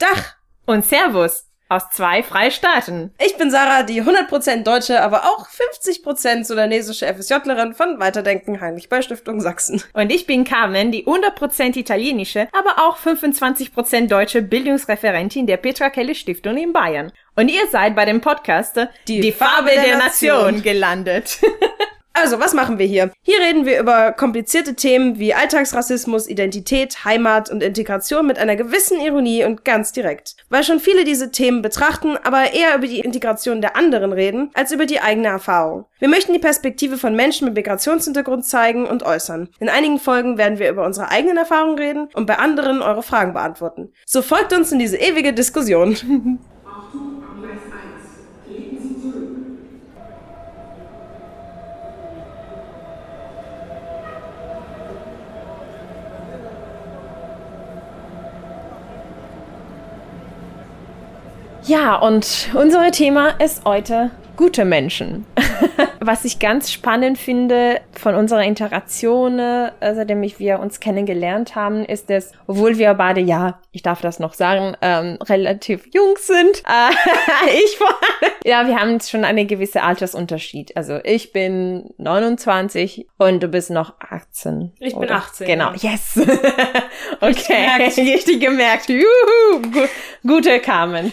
Dach und Servus aus zwei Freistaaten. Ich bin Sarah, die 100% deutsche, aber auch 50% sudanesische FSJlerin von Weiterdenken Heinrich bei Stiftung Sachsen. Und ich bin Carmen, die 100% italienische, aber auch 25% deutsche Bildungsreferentin der Petra Kelle Stiftung in Bayern. Und ihr seid bei dem Podcast Die, die Farbe, der, der Nation. Nation gelandet. Also, was machen wir hier? Hier reden wir über komplizierte Themen wie Alltagsrassismus, Identität, Heimat und Integration mit einer gewissen Ironie und ganz direkt. Weil schon viele diese Themen betrachten, aber eher über die Integration der anderen reden, als über die eigene Erfahrung. Wir möchten die Perspektive von Menschen mit Migrationshintergrund zeigen und äußern. In einigen Folgen werden wir über unsere eigenen Erfahrungen reden und bei anderen eure Fragen beantworten. So folgt uns in diese ewige Diskussion. Ja, und unser Thema ist heute gute Menschen. Was ich ganz spannend finde von unserer Interaktion, äh, seitdem wir uns kennengelernt haben, ist dass, obwohl wir beide, ja, ich darf das noch sagen, ähm, relativ jung sind, äh, ich vor ja, wir haben schon einen gewissen Altersunterschied. Also ich bin 29 und du bist noch 18. Ich oder? bin 18. Genau, ja. yes. okay, richtig gemerkt. Juhu, gute Carmen.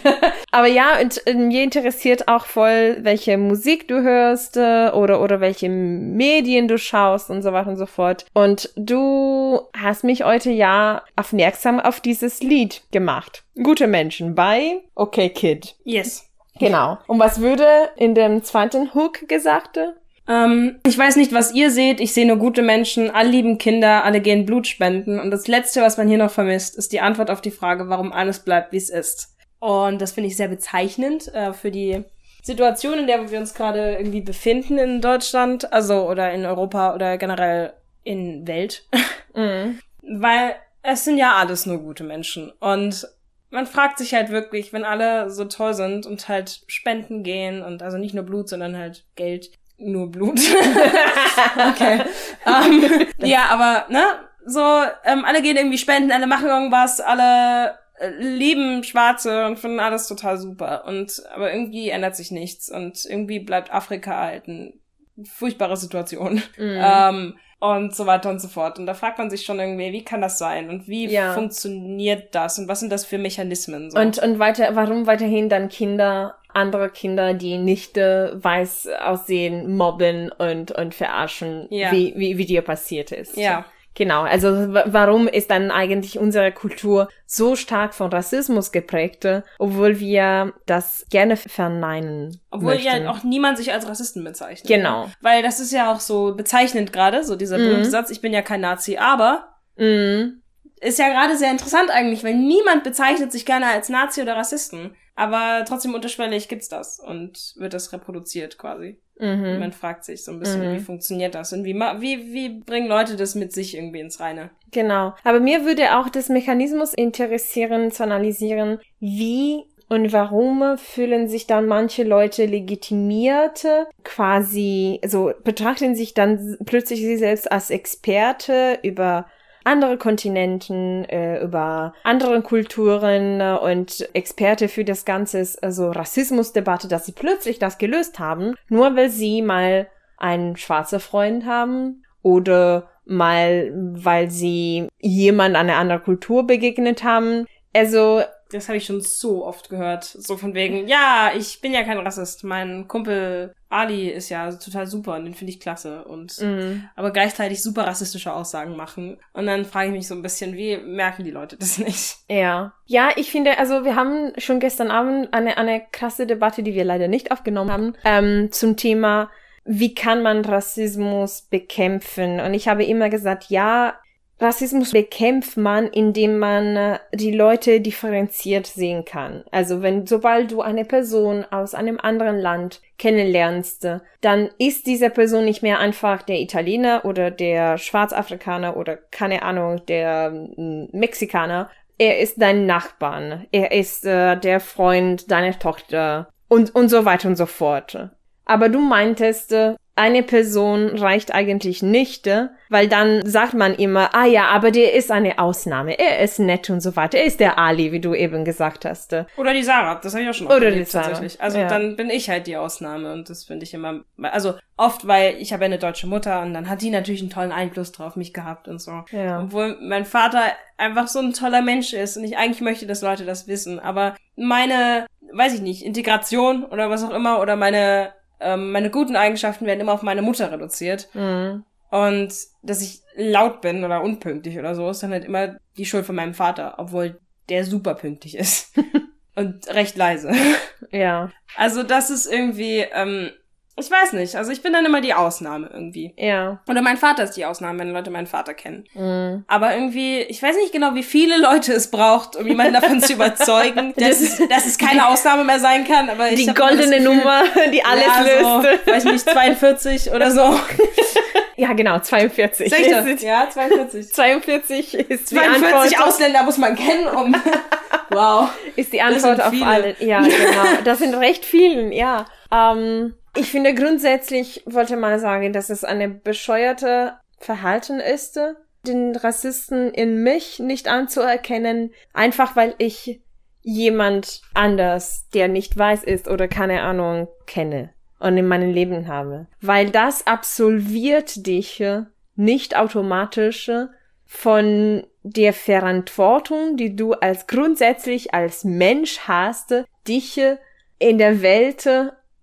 Aber ja, und äh, mir interessiert auch voll, welche Musik du hörst äh, oder, oder welche Medien du schaust und so weiter und so fort. Und du hast mich heute ja aufmerksam auf dieses Lied gemacht. Gute Menschen bei Okay Kid. Yes. Genau. Und was würde in dem zweiten Hook gesagt? Ähm, ich weiß nicht, was ihr seht. Ich sehe nur gute Menschen, alle lieben Kinder, alle gehen Blut spenden. Und das Letzte, was man hier noch vermisst, ist die Antwort auf die Frage, warum alles bleibt, wie es ist. Und das finde ich sehr bezeichnend äh, für die Situation, in der wir uns gerade irgendwie befinden in Deutschland, also oder in Europa oder generell in Welt. Mhm. Weil es sind ja alles nur gute Menschen. Und man fragt sich halt wirklich, wenn alle so toll sind und halt spenden gehen und also nicht nur Blut, sondern halt Geld, nur Blut. okay. um, ähm, ja, aber ne, so ähm, alle gehen irgendwie spenden, alle machen irgendwas, alle äh, lieben Schwarze und finden alles total super. Und aber irgendwie ändert sich nichts und irgendwie bleibt Afrika halt eine furchtbare Situation. Mhm. Ähm, und so weiter und so fort. Und da fragt man sich schon irgendwie, wie kann das sein und wie ja. funktioniert das und was sind das für Mechanismen? So? Und, und weiter, warum weiterhin dann Kinder, andere Kinder, die nicht äh, weiß aussehen, mobben und, und verarschen, ja. wie, wie, wie dir passiert ist. Ja. Genau, also warum ist dann eigentlich unsere Kultur so stark von Rassismus geprägt, obwohl wir das gerne verneinen? Obwohl möchten. ja auch niemand sich als Rassisten bezeichnet. Genau. Weil das ist ja auch so bezeichnend gerade, so dieser mhm. Satz, ich bin ja kein Nazi, aber mhm. ist ja gerade sehr interessant eigentlich, weil niemand bezeichnet sich gerne als Nazi oder Rassisten. Aber trotzdem unterschwellig gibt's das und wird das reproduziert quasi. Mhm. Man fragt sich so ein bisschen, mhm. wie funktioniert das und wie, wie, wie bringen Leute das mit sich irgendwie ins Reine? Genau. Aber mir würde auch das Mechanismus interessieren, zu analysieren, wie und warum fühlen sich dann manche Leute legitimiert, quasi, so betrachten sich dann plötzlich sie selbst als Experte über andere Kontinenten, äh, über andere Kulturen äh, und Experte für das ganze also Rassismusdebatte, dass sie plötzlich das gelöst haben, nur weil sie mal einen schwarzen Freund haben oder mal weil sie jemand einer anderen Kultur begegnet haben. Also das habe ich schon so oft gehört. So von wegen, ja, ich bin ja kein Rassist. Mein Kumpel Ali ist ja total super und den finde ich klasse. Und mhm. aber gleichzeitig super rassistische Aussagen machen. Und dann frage ich mich so ein bisschen, wie merken die Leute das nicht? Ja. Ja, ich finde, also wir haben schon gestern Abend eine, eine krasse Debatte, die wir leider nicht aufgenommen haben, ähm, zum Thema wie kann man Rassismus bekämpfen? Und ich habe immer gesagt, ja, Rassismus bekämpft man, indem man äh, die Leute differenziert sehen kann. Also wenn, sobald du eine Person aus einem anderen Land kennenlernst, dann ist diese Person nicht mehr einfach der Italiener oder der Schwarzafrikaner oder keine Ahnung, der hm, Mexikaner. Er ist dein Nachbarn. Er ist äh, der Freund deiner Tochter und, und so weiter und so fort. Aber du meintest, äh, eine Person reicht eigentlich nicht, weil dann sagt man immer, ah ja, aber der ist eine Ausnahme, er ist nett und so weiter, er ist der Ali, wie du eben gesagt hast. Oder die Sarah, das habe ich auch schon Oder erlebt, die Sarah, tatsächlich. Also ja. dann bin ich halt die Ausnahme und das finde ich immer, also oft, weil ich habe eine deutsche Mutter und dann hat die natürlich einen tollen Einfluss drauf mich gehabt und so. Ja. Obwohl mein Vater einfach so ein toller Mensch ist und ich eigentlich möchte, dass Leute das wissen, aber meine, weiß ich nicht, Integration oder was auch immer oder meine ähm, meine guten Eigenschaften werden immer auf meine Mutter reduziert. Mhm. Und dass ich laut bin oder unpünktlich oder so, ist dann halt immer die Schuld von meinem Vater, obwohl der super pünktlich ist. und recht leise. Ja, Also das ist irgendwie, ähm, ich weiß nicht, also ich bin dann immer die Ausnahme irgendwie. ja. Oder mein Vater ist die Ausnahme, wenn Leute meinen Vater kennen. Mhm. Aber irgendwie, ich weiß nicht genau, wie viele Leute es braucht, um jemanden davon zu überzeugen, dass es, dass es keine Ausnahme mehr sein kann. Aber Die goldene Nummer, die alles ja, so, löst. weiß nicht, 42 oder so. Ja, genau, 42. Sag ich das? Ist- Ja, 42. 42 ist die 42 Antwort, Ausländer muss man kennen, um. wow. ist die Antwort auf alle. Ja, genau. Das sind recht vielen, ja. Ähm, ich finde grundsätzlich wollte mal sagen, dass es eine bescheuerte Verhalten ist, den Rassisten in mich nicht anzuerkennen, einfach weil ich jemand anders, der nicht weiß ist oder keine Ahnung kenne und in meinem Leben habe. Weil das absolviert dich nicht automatisch von der Verantwortung, die du als grundsätzlich als Mensch hast, dich in der Welt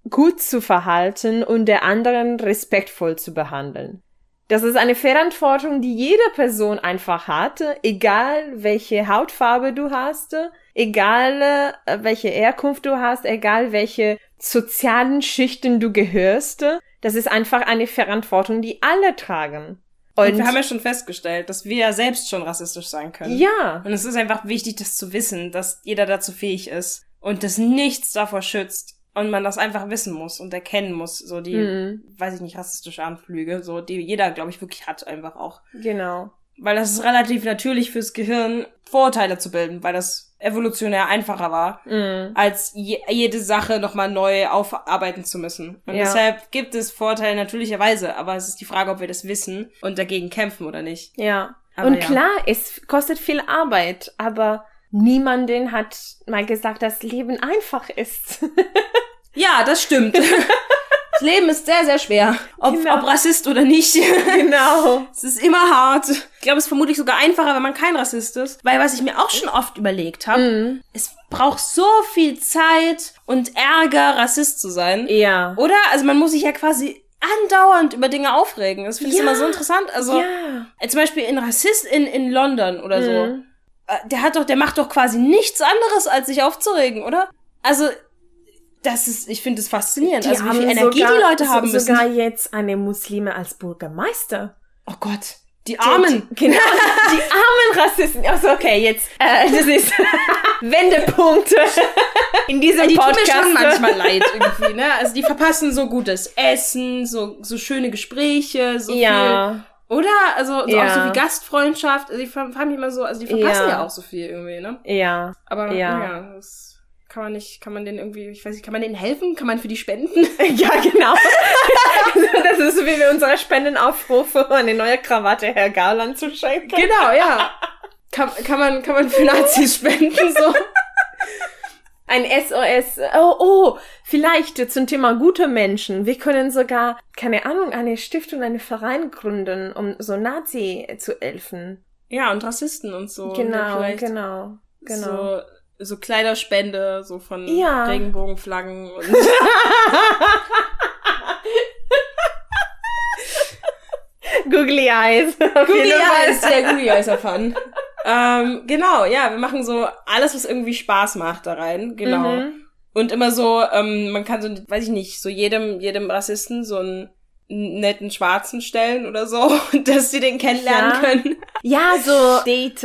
gut zu verhalten und der anderen respektvoll zu behandeln. Das ist eine Verantwortung, die jede Person einfach hat, egal welche Hautfarbe du hast, egal äh, welche Herkunft du hast, egal welche sozialen Schichten du gehörst. Das ist einfach eine Verantwortung, die alle tragen. Und wir haben ja schon festgestellt, dass wir ja selbst schon rassistisch sein können. ja, Und es ist einfach wichtig, das zu wissen, dass jeder dazu fähig ist und dass nichts davor schützt und man das einfach wissen muss und erkennen muss, so die, Mhm. weiß ich nicht, rassistische Anflüge, so die jeder, glaube ich, wirklich hat einfach auch. genau. Weil das ist relativ natürlich fürs Gehirn, Vorurteile zu bilden, weil das evolutionär einfacher war, Mhm. als je, jede Sache nochmal neu aufarbeiten zu müssen. Und Ja. deshalb gibt es Vorteile natürlicherweise, aber es ist die Frage, ob wir das wissen und dagegen kämpfen oder nicht. Ja. Aber und ja. klar, es kostet viel Arbeit, aber niemanden hat mal gesagt, dass Leben einfach ist. Ja, das stimmt. das Leben ist sehr, sehr schwer. Ob, Genau. ob Rassist oder nicht. genau. Es ist immer hart. Ich glaube, es ist vermutlich sogar einfacher, wenn man kein Rassist ist. Weil was ich mir auch schon oft überlegt habe, Mhm. es braucht so viel Zeit und Ärger, Rassist zu sein. Ja. Oder? Also man muss sich ja quasi andauernd über Dinge aufregen. Das finde ich Ja. immer so interessant. Also ja. äh, zum Beispiel in Rassist in, in London oder so. Mhm. Äh, Der hat doch, der macht doch quasi nichts anderes, als sich aufzuregen, oder? Also, das ist, ich finde es faszinierend. also, wie viel Energie sogar, die Leute haben müssen. sogar jetzt eine Muslime als Bürgermeister. Oh Gott. Die Armen. Die, genau. Die armen Rassisten. Also okay, jetzt. Äh, das ist Wendepunkt in diesem Die tun mir Podcast. schon manchmal leid irgendwie, ne? Also die verpassen so gutes Essen, so, so schöne Gespräche, so viel. ja. Oder? Also so Ja. auch so viel Gastfreundschaft. Also die haben immer so, also die verpassen Ja. ja. auch so viel irgendwie, ne? Ja. Aber Ja. ja, das kann man nicht, kann man denen irgendwie, ich weiß nicht, kann man denen helfen? Kann man für die spenden? Ja, genau. das ist so wie wir unsere Spendenaufrufe, eine neue Krawatte Herr Garland zu schenken. genau, ja. Kann, kann man, kann man für Nazis spenden, so? Ein SOS. Oh, oh, vielleicht zum Thema gute Menschen. Wir können sogar, keine Ahnung, eine Stiftung, einen Verein gründen, um so Nazi zu helfen. Ja, und Rassisten und so. Und Genau, vielleicht genau, genau. So, so Kleiderspende, so von Ja. Regenbogenflaggen und Googly Eyes. Googly. Eyes, der Googly Eyes erfahren. ähm, genau, ja, wir machen so alles, was irgendwie Spaß macht da rein, genau. Mhm. Und immer so, ähm, man kann so, weiß ich nicht, so jedem, jedem Rassisten so einen netten Schwarzen stellen oder so, dass sie den kennenlernen Ja. können. Ja, so Date.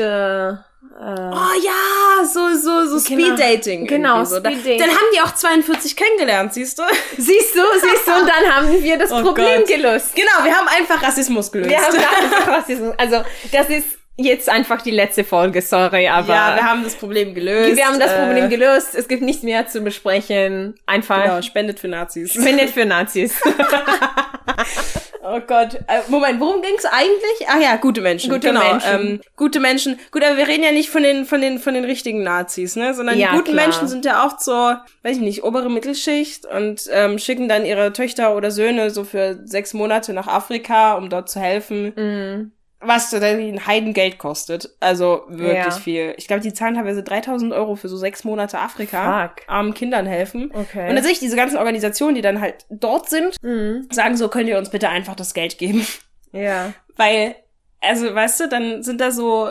Äh, Oh ja, so, so, so Genau. Speed-Dating. Genau, irgendwie so. Da- Speed-Dating. Dann haben die auch 42 kennengelernt, siehst du? siehst du, siehst du, und dann haben wir das Oh Problem Gott. gelöst. Genau, wir haben einfach Rassismus gelöst. Wir haben einfach Rassismus. Also, das ist jetzt einfach die letzte Folge, sorry, aber. ja, wir haben das Problem gelöst. wir haben das Äh, Problem gelöst. Es gibt nichts mehr zu besprechen. Einfach Genau, spendet für Nazis. spendet für Nazis. Oh Gott. Äh, Moment, worum ging's eigentlich? Ach ja, gute Menschen. Gute genau. Menschen. Ähm, gute Menschen. Gut, aber wir reden ja nicht von den, von den, von den richtigen Nazis, ne? Sondern Ja, die guten klar. Menschen sind ja oft so, weiß ich nicht, obere Mittelschicht und ähm, schicken dann ihre Töchter oder Söhne so für sechs Monate nach Afrika, um dort zu helfen. Mhm. Was ein Heidengeld kostet. Also wirklich Ja. viel. Ich glaube, die zahlen teilweise 3000 Euro für so sechs Monate Afrika. Fuck. Armen Kindern helfen. Okay. Und tatsächlich diese ganzen Organisationen, die dann halt dort sind, Mhm. sagen so, könnt ihr uns bitte einfach das Geld geben. Ja. Weil, also, weißt du, dann sind da so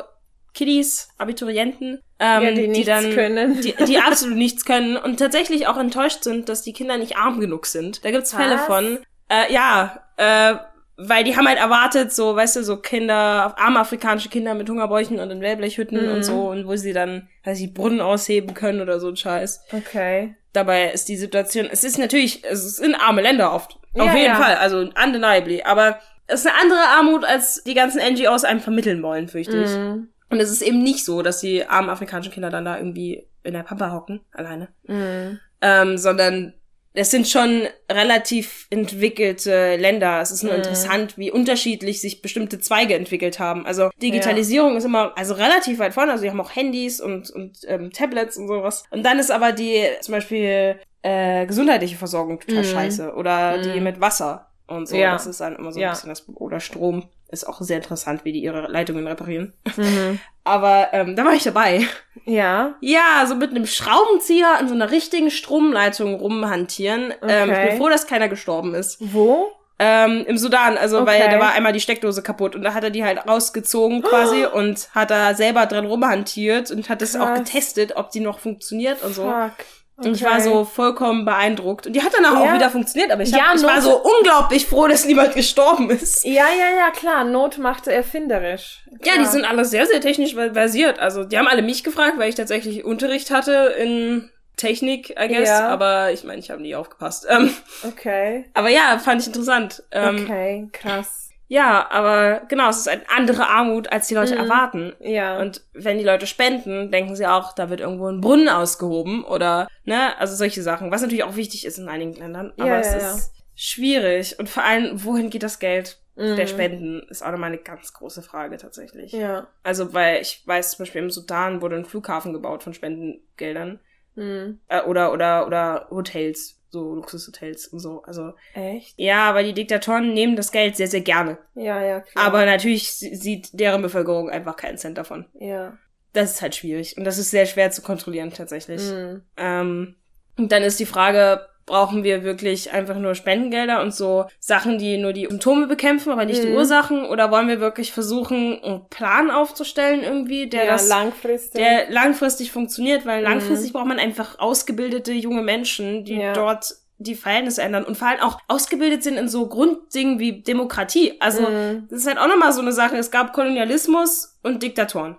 Kiddies, Abiturienten, ähm, ja, die nichts dann, können. Die, die absolut nichts können und tatsächlich auch enttäuscht sind, dass die Kinder nicht arm genug sind. Da gibt's Fälle Was? von, äh, ja, äh, weil die haben halt erwartet, so, weißt du, so Kinder, arme afrikanische Kinder mit Hungerbräuchen und in Wellblechhütten Mhm. und so, und wo sie dann, weiß ich, Brunnen ausheben können oder so ein Scheiß. Okay. Dabei ist die Situation, es ist natürlich, es sind arme Länder oft. Ja, Auf jeden ja. Fall, also undeniably. Aber es ist eine andere Armut, als die ganzen NGOs einem vermitteln wollen, fürchte ich. Mhm. Und es ist eben nicht so, dass die armen afrikanischen Kinder dann da irgendwie in der Pampa hocken, alleine. Mhm. Ähm, sondern es sind schon relativ entwickelte Länder. Es ist nur Mhm. interessant, wie unterschiedlich sich bestimmte Zweige entwickelt haben. Also Digitalisierung ist immer also relativ weit vorne. Also die haben auch Handys und, und ähm, Tablets und sowas. Und dann ist aber die zum Beispiel äh, gesundheitliche Versorgung total Mhm. scheiße. Oder die Mhm. mit Wasser und so. Ja. Das ist dann immer so ein Ja. bisschen das Oder Strom. Ist auch sehr interessant, wie die ihre Leitungen reparieren. Mhm. Aber ähm, da war ich dabei. Ja. Ja, so mit einem Schraubenzieher an so einer richtigen Stromleitung rumhantieren. Ähm, ich Okay. bin froh, dass keiner gestorben ist. Wo? Ähm, Im Sudan, also weil Okay. da war einmal die Steckdose kaputt und da hat er die halt rausgezogen quasi und hat da selber dran rumhantiert und hat es auch getestet, ob die noch funktioniert und so. Fuck. Und ich war Okay. so vollkommen beeindruckt. Und die hat dann auch Ja. wieder funktioniert, aber ich, hab, Ja, ich war so unglaublich froh, dass niemand gestorben ist. Ja, ja, ja, klar. Not macht erfinderisch. Ja, Klar. die sind alle sehr, sehr technisch versiert. Also die haben alle mich gefragt, weil ich tatsächlich Unterricht hatte in Technik, I guess. Ja. Aber ich meine, ich habe nie aufgepasst. Ähm, Okay. aber ja, fand ich interessant. Ähm, Okay, krass. Ja, aber genau, es ist eine andere Armut, als die Leute Mhm. erwarten. Ja. Und wenn die Leute spenden, denken sie auch, da wird irgendwo ein Brunnen ausgehoben oder, ne, also solche Sachen. Was natürlich auch wichtig ist in einigen Ländern. Aber Ja, es ja, ja. ist schwierig. Und vor allem, wohin geht das Geld Mhm. der Spenden, ist auch nochmal eine ganz große Frage tatsächlich. Ja. Also, weil ich weiß zum Beispiel im Sudan wurde ein Flughafen gebaut von Spendengeldern. Mhm. Äh, oder, oder, oder Hotels, so Luxushotels und so. Also, Echt? ja, aber die Diktatoren nehmen das Geld sehr, sehr gerne. Ja, ja, klar. Aber natürlich sie- sieht deren Bevölkerung einfach keinen Cent davon. Ja. Das ist halt schwierig. Und das ist sehr schwer zu kontrollieren, tatsächlich. Mhm. Ähm, und dann ist die Frage, brauchen wir wirklich einfach nur Spendengelder und so Sachen, die nur die Symptome bekämpfen, aber nicht die Mhm. Ursachen? Oder wollen wir wirklich versuchen, einen Plan aufzustellen irgendwie, der ja, das langfristig. der langfristig funktioniert, weil Mhm. langfristig braucht man einfach ausgebildete junge Menschen, die Ja. dort die Verhältnisse ändern und vor allem auch ausgebildet sind in so Grunddingen wie Demokratie. Also Mhm. das ist halt auch nochmal so eine Sache. Es gab Kolonialismus und Diktatoren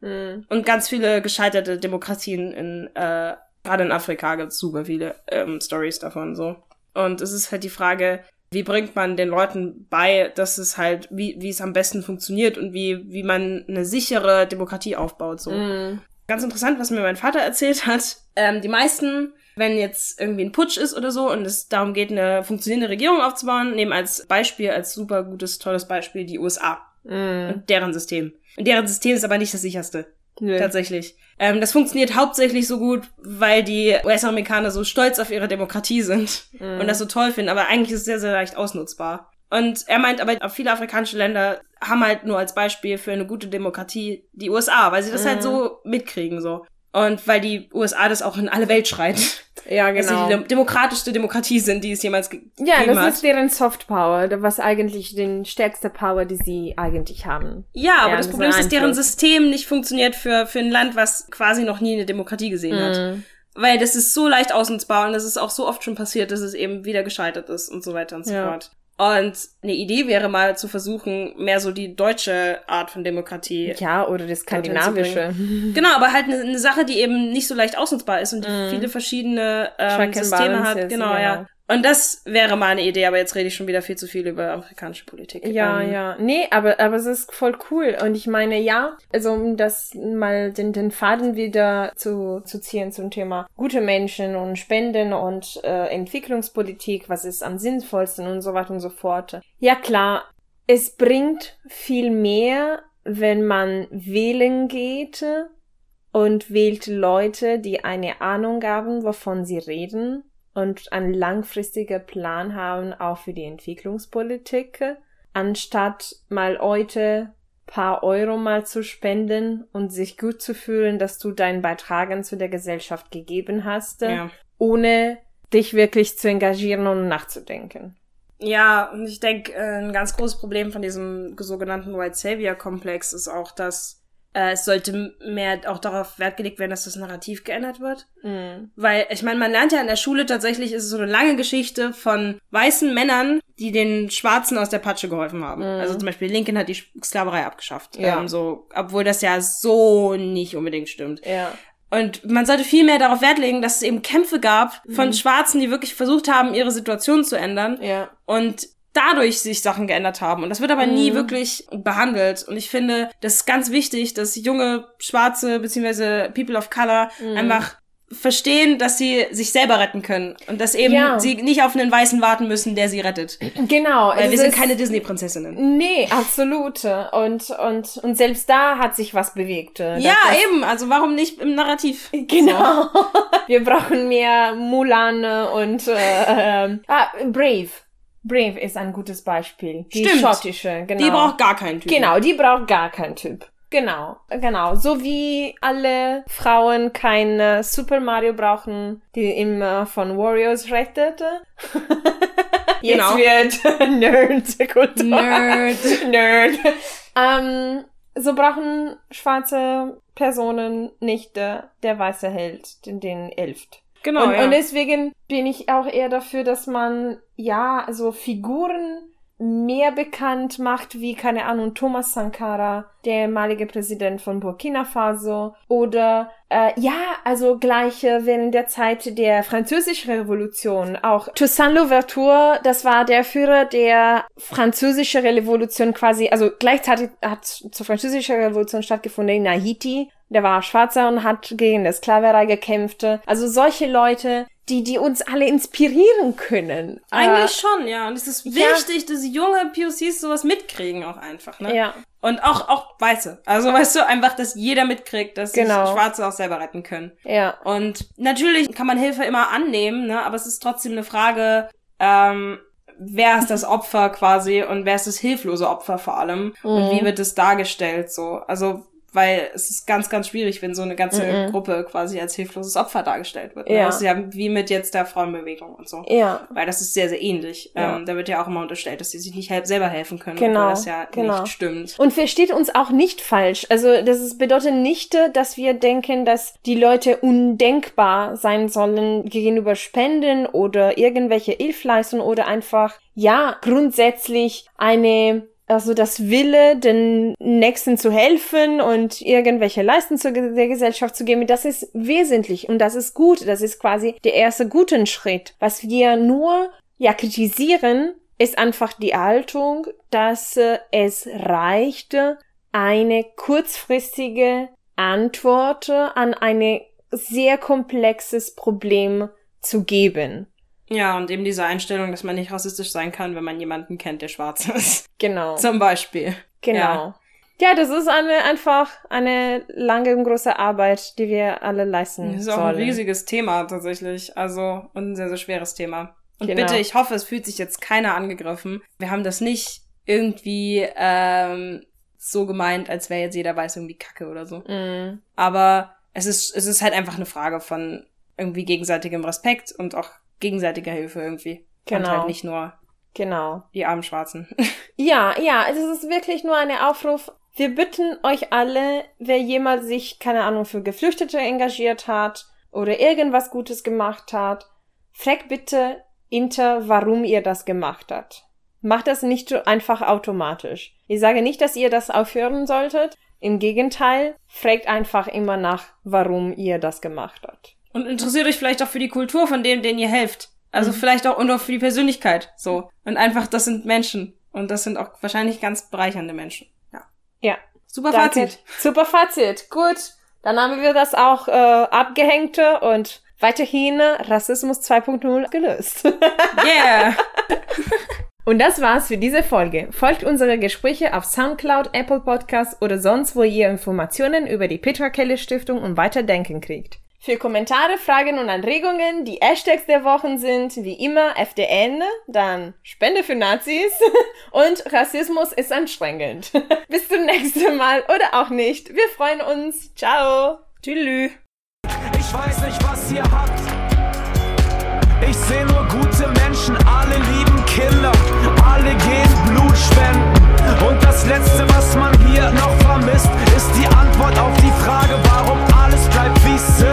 Mhm. und ganz viele gescheiterte Demokratien in äh, gerade in Afrika gibt es super viele ähm, Stories davon so. Und es ist halt die Frage, wie bringt man den Leuten bei, dass es halt, wie, wie es am besten funktioniert und wie, wie man eine sichere Demokratie aufbaut. So. Mhm. Ganz interessant, was mir mein Vater erzählt hat. Ähm, die meisten, wenn jetzt irgendwie ein Putsch ist oder so und es darum geht, eine funktionierende Regierung aufzubauen, nehmen als Beispiel, als super gutes, tolles Beispiel die USA Mhm. und deren System. Und deren System ist aber nicht das sicherste. Nö. Tatsächlich. Ähm, das funktioniert hauptsächlich so gut, weil die US-Amerikaner so stolz auf ihre Demokratie sind Mhm. und das so toll finden, aber eigentlich ist es sehr, sehr leicht ausnutzbar. Und er meint aber, viele afrikanische Länder haben halt nur als Beispiel für eine gute Demokratie die USA, weil sie das Mhm. halt so mitkriegen, so. Und weil die USA das auch in alle Welt schreit, Ja, dass sie genau. die dem- demokratischste Demokratie sind, die es jemals ge Ja, gegeben das hat. ist deren Soft Power, was eigentlich den stärkste Power, die sie eigentlich haben. Ja, aber Ja, das das Problem ist dass deren. System nicht funktioniert für, für ein Land, was quasi noch nie eine Demokratie gesehen hat. Mhm. Weil das ist so leicht ausnutzbar und das ist auch so oft schon passiert, dass es eben wieder gescheitert ist und so weiter und so Ja. fort. Und eine Idee wäre mal zu versuchen, mehr so die deutsche Art von Demokratie. Ja, oder das Skandinavische. Genau, aber halt eine, eine Sache, die eben nicht so leicht ausnutzbar ist und die Mhm. viele verschiedene ähm, Systeme hat. Genau, ja. ja. Und das wäre mal eine Idee, aber jetzt rede ich schon wieder viel zu viel über amerikanische Politik. Ja, Ähm, ja. Nee, aber, aber es ist voll cool. Und ich meine, ja, also um das mal den, den Faden wieder zu, zu ziehen zum Thema gute Menschen und Spenden und äh, Entwicklungspolitik, was ist am sinnvollsten und so weiter und so fort. Ja, klar, es bringt viel mehr, wenn man wählen geht und wählt Leute, die eine Ahnung haben, wovon sie reden und einen langfristigen Plan haben, auch für die Entwicklungspolitik, anstatt mal heute paar Euro mal zu spenden und sich gut zu fühlen, dass du deinen Beitragen zu der Gesellschaft gegeben hast, Ja. ohne dich wirklich zu engagieren und nachzudenken. Ja, und ich denke, äh, ein ganz großes Problem von diesem sogenannten White Savior Komplex ist auch, dass äh, es sollte mehr auch darauf Wert gelegt werden, dass das Narrativ geändert wird. Mhm. Weil, ich meine, man lernt ja in der Schule tatsächlich, ist es so eine lange Geschichte von weißen Männern, die den Schwarzen aus der Patsche geholfen haben. Mhm. Also zum Beispiel Lincoln hat die Sklaverei abgeschafft. Ja. Ähm, so, obwohl das ja so nicht unbedingt stimmt. Ja. Und man sollte viel mehr darauf Wert legen, dass es eben Kämpfe gab von Mhm. Schwarzen, die wirklich versucht haben, ihre Situation zu ändern Ja. und dadurch sich Sachen geändert haben. Und das wird aber nie Mhm. wirklich behandelt. Und ich finde, das ist ganz wichtig, dass junge Schwarze beziehungsweise People of Color Mhm. einfach verstehen, dass sie sich selber retten können und dass eben Ja. sie nicht auf einen Weißen warten müssen, der sie rettet. Genau. Weil wir sind keine Disney-Prinzessinnen. Nee, absolut. Und, und, und selbst da hat sich was bewegt. Ja, Das- das- eben. Also warum nicht im Narrativ? Genau. Wir brauchen mehr Mulan und äh, ähm, ah, Brave. Brave ist ein gutes Beispiel. Die Stimmt. schottische, genau. Die braucht gar keinen Typ. Genau, die braucht gar keinen Typ. Genau, genau. So wie alle Frauen keine Super Mario brauchen, die immer von Warriors rettet. Jetzt Genau. wird Nerd. Kultur. Nerd. Nerd. Ähm, so brauchen schwarze Personen nicht der weiße Held, den, den elft. Genau, und, ja. und deswegen bin ich auch eher dafür, dass man ja so Figuren mehr bekannt macht, wie, keine Ahnung, Thomas Sankara, der ehemalige Präsident von Burkina Faso, oder äh, ja, also gleich äh, während der Zeit der französischen Revolution. Auch Toussaint Louverture, das war der Führer der französischen Revolution quasi, also gleichzeitig hat zur französischen Revolution stattgefunden in Haiti, der war Schwarzer und hat gegen die Sklaverei gekämpft. Also solche Leute, die, die uns alle inspirieren können. Eigentlich schon, ja. Und es ist ja. wichtig, dass junge POCs sowas mitkriegen auch einfach, äh, ne? Ja, Und auch, auch Weiße. Also weißt du, einfach, dass jeder mitkriegt, dass Genau. sich Schwarze auch selber retten können. ja, Und natürlich kann man Hilfe immer annehmen, ne? Aber es ist trotzdem eine Frage, ähm, wer ist das Opfer quasi und wer ist das hilflose Opfer vor allem? Und Mhm. wie wird es dargestellt so? Also, weil es ist ganz, ganz schwierig, wenn so eine ganze Mhm. Gruppe quasi als hilfloses Opfer dargestellt wird. Ne? Ja. Ist ja wie mit jetzt der Frauenbewegung und so. ja. Weil das ist sehr, sehr ähnlich. Ja. Ähm, da wird ja auch immer unterstellt, dass sie sich nicht selber helfen können, Genau, obwohl das ja genau. nicht stimmt. Und versteht uns auch nicht falsch. Also das ist, bedeutet nicht, dass wir denken, dass die Leute undenkbar sein sollen gegenüber Spenden oder irgendwelche Hilfleistungen oder einfach, ja, grundsätzlich eine also das Wille, den Nächsten zu helfen und irgendwelche ge- der Gesellschaft zu geben, das ist wesentlich und das ist gut. Das ist quasi der erste guten Schritt. Was wir nur ja kritisieren, ist einfach die Haltung, dass äh, es reicht, eine kurzfristige Antwort an ein sehr komplexes Problem zu geben. Ja, und eben diese Einstellung, dass man nicht rassistisch sein kann, wenn man jemanden kennt, der schwarz ist. Genau. Zum Beispiel. Genau. Ja. Ja, das ist eine einfach eine lange und große Arbeit, die wir alle leisten Das ist auch sollen. ein riesiges Thema tatsächlich. Also, und ein sehr, sehr schweres Thema. Und Genau. bitte, ich hoffe, es fühlt sich jetzt keiner angegriffen. Wir haben das nicht irgendwie ähm, so gemeint, als wäre jetzt jeder weiß irgendwie Kacke oder so. Mm, Aber es ist, es ist halt einfach eine Frage von irgendwie gegenseitigem Respekt und auch gegenseitiger Hilfe irgendwie. Und Genau. halt nicht nur genau. die armen Schwarzen. Ja, ja, es ist wirklich nur ein Aufruf. Wir bitten euch alle, wer jemals sich, keine Ahnung, für Geflüchtete engagiert hat oder irgendwas Gutes gemacht hat, fragt bitte Inter, warum ihr das gemacht habt. Macht das nicht so einfach automatisch. Ich sage nicht, dass ihr das aufhören solltet. Im Gegenteil, fragt einfach immer nach, warum ihr das gemacht habt. Und interessiert euch vielleicht auch für die Kultur von dem, den ihr helft. Also mhm. vielleicht auch nur für die Persönlichkeit, so. Und einfach, das sind Menschen. Und das sind auch wahrscheinlich ganz bereichernde Menschen. Ja. Ja. Super Danke. Fazit. Super Fazit. Gut. Dann haben wir das auch äh, abgehängte und weiterhin Rassismus 2.0 gelöst. yeah. Und das war's für diese Folge. Folgt unsere Gespräche auf Soundcloud, Apple Podcasts oder sonst, wo ihr Informationen über die Petra Kelly Stiftung und Weiterdenken kriegt. Für Kommentare, Fragen und Anregungen, die Hashtags der Wochen sind wie immer FDN, dann Spende für Nazis und Rassismus ist anstrengend. Bis zum nächsten Mal oder auch nicht. Wir freuen uns. Ciao. Tschüss. Ich weiß nicht, was ihr habt. Ich sehe nur gute Menschen, alle lieben Kinder, alle gehen Blut spenden. Und das Letzte, was man hier noch vermisst, ist die Antwort auf die Frage, warum alles bleibt wie es ist.